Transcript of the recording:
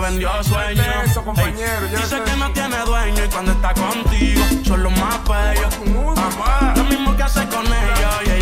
vendió sueño. dice que no tiene dueño y cuando está contigo son los más bellos. Lo mismo que hace con ellos